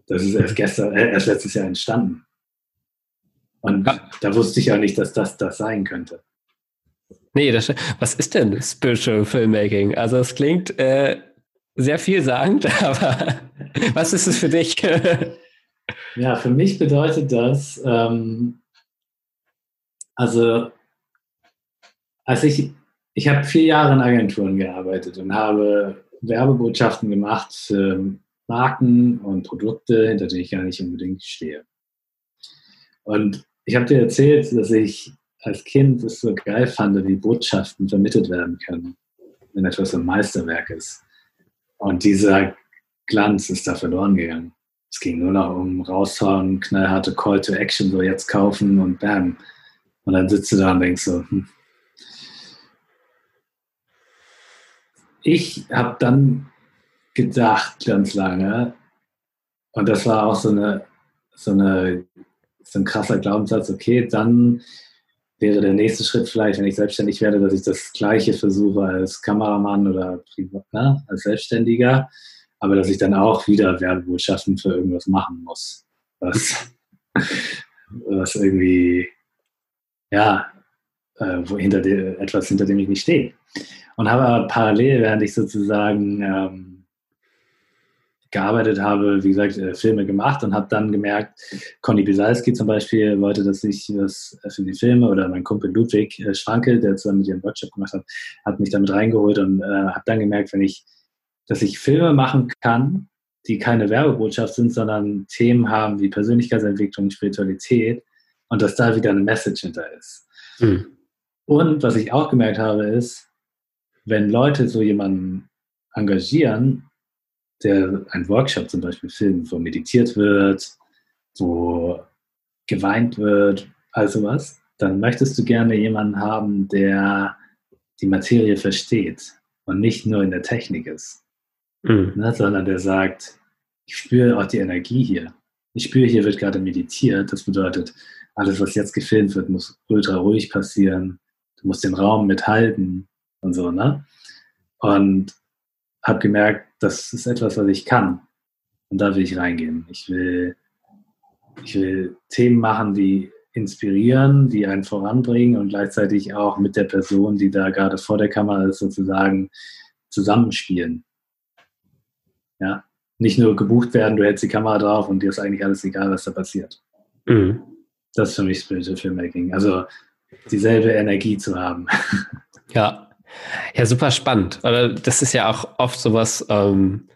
Das ist erst gestern, äh, erst letztes Jahr entstanden. Und ja. da wusste ich auch nicht, dass das das sein könnte.
Nee, das, was ist denn Spiritual Filmmaking? Also es klingt äh, sehr vielsagend, (laughs) aber was ist es für dich? (laughs)
ja, für mich bedeutet das, ähm, also als ich ich habe vier Jahre in Agenturen gearbeitet und habe Werbebotschaften gemacht für Marken und Produkte, hinter denen ich gar nicht unbedingt stehe. Und ich habe dir erzählt, dass ich als Kind es so geil fand, wie Botschaften vermittelt werden können, wenn etwas ein Meisterwerk ist. Und dieser Glanz ist da verloren gegangen. Es ging nur noch um raushauen, knallharte Call to Action, so jetzt kaufen und bam. Und dann sitzt du da und denkst so, hm, ich habe dann gedacht ganz lange, und das war auch so eine, so eine, so ein krasser Glaubenssatz, okay, dann wäre der nächste Schritt vielleicht, wenn ich selbstständig werde, dass ich das Gleiche versuche als Kameramann oder ne, als Selbstständiger, aber dass ich dann auch wieder Werbebotschaften für irgendwas machen muss, was, (laughs) was irgendwie, ja, wo hinter der, etwas, hinter dem ich nicht stehe. Und habe aber parallel, während ich sozusagen ähm, gearbeitet habe, wie gesagt, äh, Filme gemacht und habe dann gemerkt, Conny Bisalski zum Beispiel wollte, dass ich was für die Filme oder mein Kumpel Ludwig äh, Schwanke, der zusammen mit ihrem Workshop gemacht hat, hat mich damit reingeholt und äh, habe dann gemerkt, wenn ich, dass ich Filme machen kann, die keine Werbebotschaft sind, sondern Themen haben wie Persönlichkeitsentwicklung, Spiritualität und dass da wieder eine Message hinter ist. Mhm. Und was ich auch gemerkt habe, ist, wenn Leute so jemanden engagieren, der einen Workshop zum Beispiel filmt, wo meditiert wird, wo geweint wird, also was, dann möchtest du gerne jemanden haben, der die Materie versteht und nicht nur in der Technik ist, mhm. ne, sondern der sagt, ich spüre auch die Energie hier. Ich spüre, hier wird gerade meditiert. Das bedeutet, alles, was jetzt gefilmt wird, muss ultra ruhig passieren. Du musst den Raum mithalten und so, ne? Und habe gemerkt, das ist etwas, was ich kann. Und da will ich reingehen. Ich will, ich will Themen machen, die inspirieren, die einen voranbringen und gleichzeitig auch mit der Person, die da gerade vor der Kamera ist, sozusagen zusammenspielen. Ja, nicht nur gebucht werden, du hältst die Kamera drauf und dir ist eigentlich alles egal, was da passiert. Mhm. Das ist für mich Spiritual Filmmaking. Also dieselbe Energie zu haben. (laughs)
Ja, ja, super spannend. Das ist ja auch oft sowas, ähm,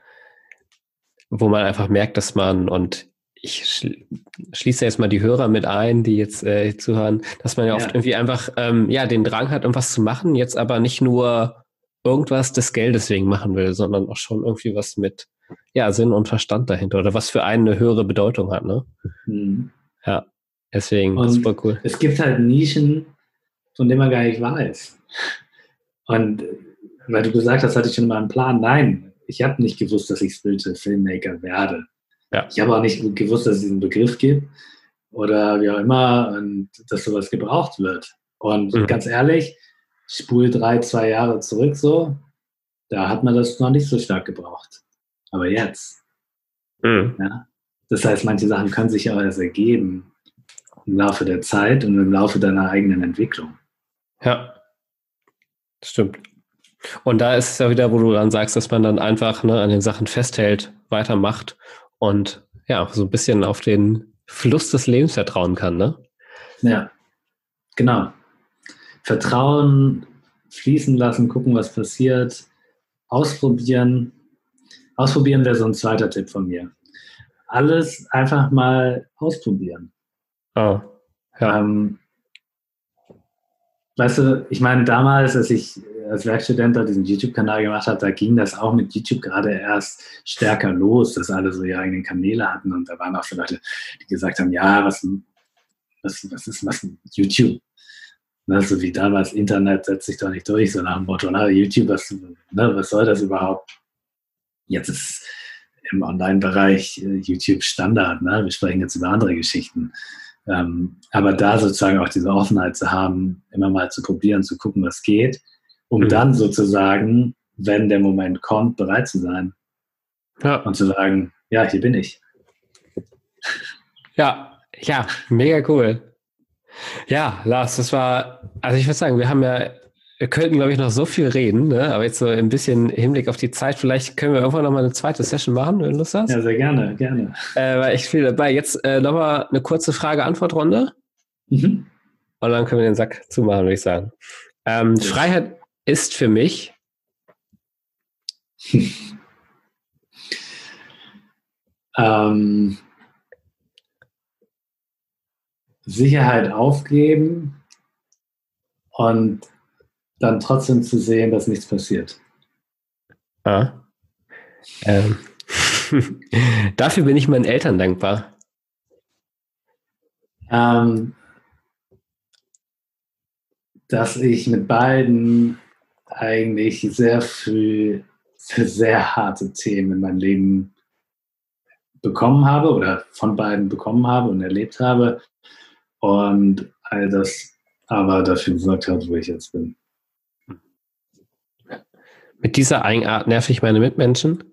wo man einfach merkt, dass man, und ich schließe jetzt mal die Hörer mit ein, die jetzt äh, zuhören, dass man ja, ja. oft irgendwie einfach ähm, ja, den Drang hat, irgendwas zu machen, jetzt aber nicht nur irgendwas des Geldes wegen machen will, sondern auch schon irgendwie was mit ja, Sinn und Verstand dahinter oder was für einen eine höhere Bedeutung hat. Ne? Mhm. Ja, deswegen,
und super cool. Es gibt halt Nischen, von denen man gar nicht weiß. Und weil du gesagt hast, hatte ich schon mal einen Plan. Nein, ich habe nicht gewusst, dass ich Spiritual Filmmaker werde. Ja. Ich habe auch nicht gewusst, dass es diesen Begriff gibt oder wie auch immer und dass sowas gebraucht wird. Und mhm. ganz ehrlich, spul drei, zwei Jahre zurück so, da hat man das noch nicht so stark gebraucht. Aber jetzt. Mhm. Ja? Das heißt, manche Sachen können sich auch erst ergeben im Laufe der Zeit und im Laufe deiner eigenen Entwicklung.
Ja. Stimmt. Und da ist es ja wieder, wo du dann sagst, dass man dann einfach ne, an den Sachen festhält, weitermacht und ja, so ein bisschen auf den Fluss des Lebens vertrauen kann, ne?
Ja, genau. Vertrauen, fließen lassen, gucken, was passiert, ausprobieren. Ausprobieren wäre so ein zweiter Tipp von mir. Alles einfach mal ausprobieren. Oh, ja. Ähm, weißt du, ich meine, damals, als ich als Werkstudent diesen YouTube-Kanal gemacht habe, da ging das auch mit YouTube gerade erst stärker los, dass alle so ihre eigenen Kanäle hatten und da waren auch schon Leute, die gesagt haben, ja, was, was, was ist was YouTube? Ne, so wie damals Internet setzt sich doch nicht durch, so nach dem Motto, na, YouTube, was, ne, was soll das überhaupt? Jetzt ist im Online-Bereich äh, YouTube Standard, ne? wir sprechen jetzt über andere Geschichten. Ähm, aber da sozusagen auch diese Offenheit zu haben, immer mal zu probieren, zu gucken, was geht, um mhm. dann sozusagen, wenn der Moment kommt, bereit zu sein. Ja. Und zu sagen, ja, hier bin ich.
Ja, ja, mega cool. Ja, Lars, das war, also ich würde sagen, wir haben ja wir könnten, glaube ich, noch so viel reden, ne? aber jetzt so ein bisschen Hinblick auf die Zeit, vielleicht können wir irgendwann noch mal eine zweite Session machen, wenn du Lust hast.
Ja, sehr gerne, gerne.
Äh, war echt viel dabei. Jetzt äh, nochmal eine kurze Frage-Antwort-Runde. Mhm. Und dann können wir den Sack zumachen, würde ich sagen. Ähm, Freiheit ist für mich. (laughs)
ähm, Sicherheit aufgeben und dann trotzdem zu sehen, dass nichts passiert. Ah.
Ähm. (laughs) Dafür bin ich meinen Eltern dankbar.
Ähm, dass ich mit beiden eigentlich sehr früh für sehr harte Themen in meinem Leben bekommen habe oder von beiden bekommen habe und erlebt habe und all das aber dafür gesorgt hat, wo ich jetzt bin.
Mit dieser Eigenart nerv ich meine Mitmenschen?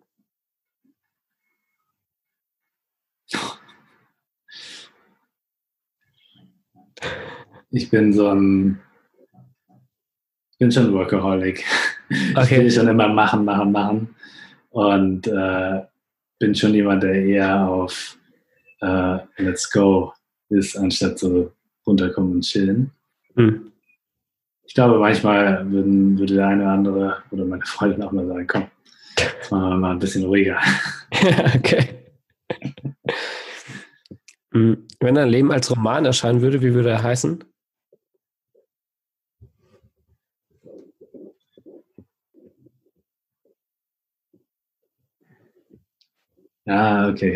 Ich bin so ein bin schon Workaholic. Okay. Ich will schon immer machen, machen, machen. Und äh, bin schon jemand, der eher auf äh, Let's Go ist, anstatt so runterkommen und chillen. Hm. Ich glaube, manchmal würden, würde der eine oder andere oder meine Freundin auch mal sagen, komm, jetzt machen wir mal ein bisschen ruhiger. (laughs)
okay. Hm. Wenn dein Leben als Roman erscheinen würde, wie würde er heißen?
Ja, okay,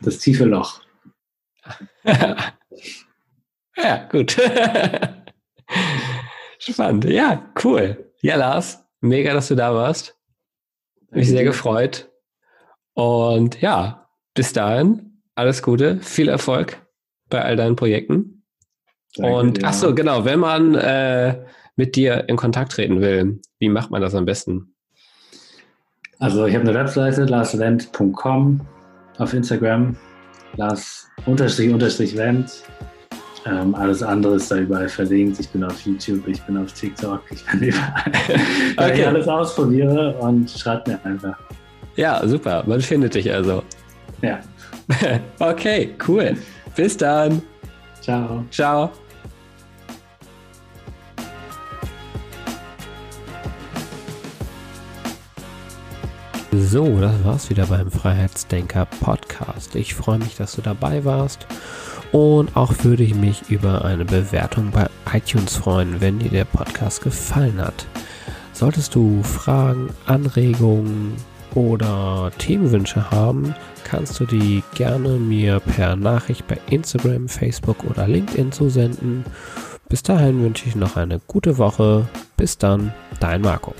das tiefe Loch. (laughs)
ja, gut. (laughs) Spannend. Ja, cool. Ja, Lars, mega, dass du da warst. Mich sehr gefreut. Und ja, bis dahin, alles Gute, viel Erfolg bei all deinen Projekten. Danke Und ach so, genau, wenn man äh, mit dir in Kontakt treten will, wie macht man das am besten?
Also ich habe eine Webseite, larsvent.com, auf Instagram, lars unterstrich unterstrich vent. Ähm, alles andere ist da überall verlinkt. Ich bin auf YouTube, ich bin auf TikTok, ich bin (laughs) überall. okay. ich alles ausprobiere und schreibt mir einfach.
Ja, super. Man findet dich also.
Ja. (laughs)
okay, cool. Bis dann.
Ciao.
Ciao. So, das war's wieder beim Freiheitsdenker Podcast. Ich freue mich, dass du dabei warst und auch würde ich mich über eine Bewertung bei iTunes freuen, wenn dir der Podcast gefallen hat. Solltest du Fragen, Anregungen oder Themenwünsche haben, kannst du die gerne mir per Nachricht bei Instagram, Facebook oder LinkedIn zusenden. Bis dahin wünsche ich noch eine gute Woche. Bis dann, dein Marco.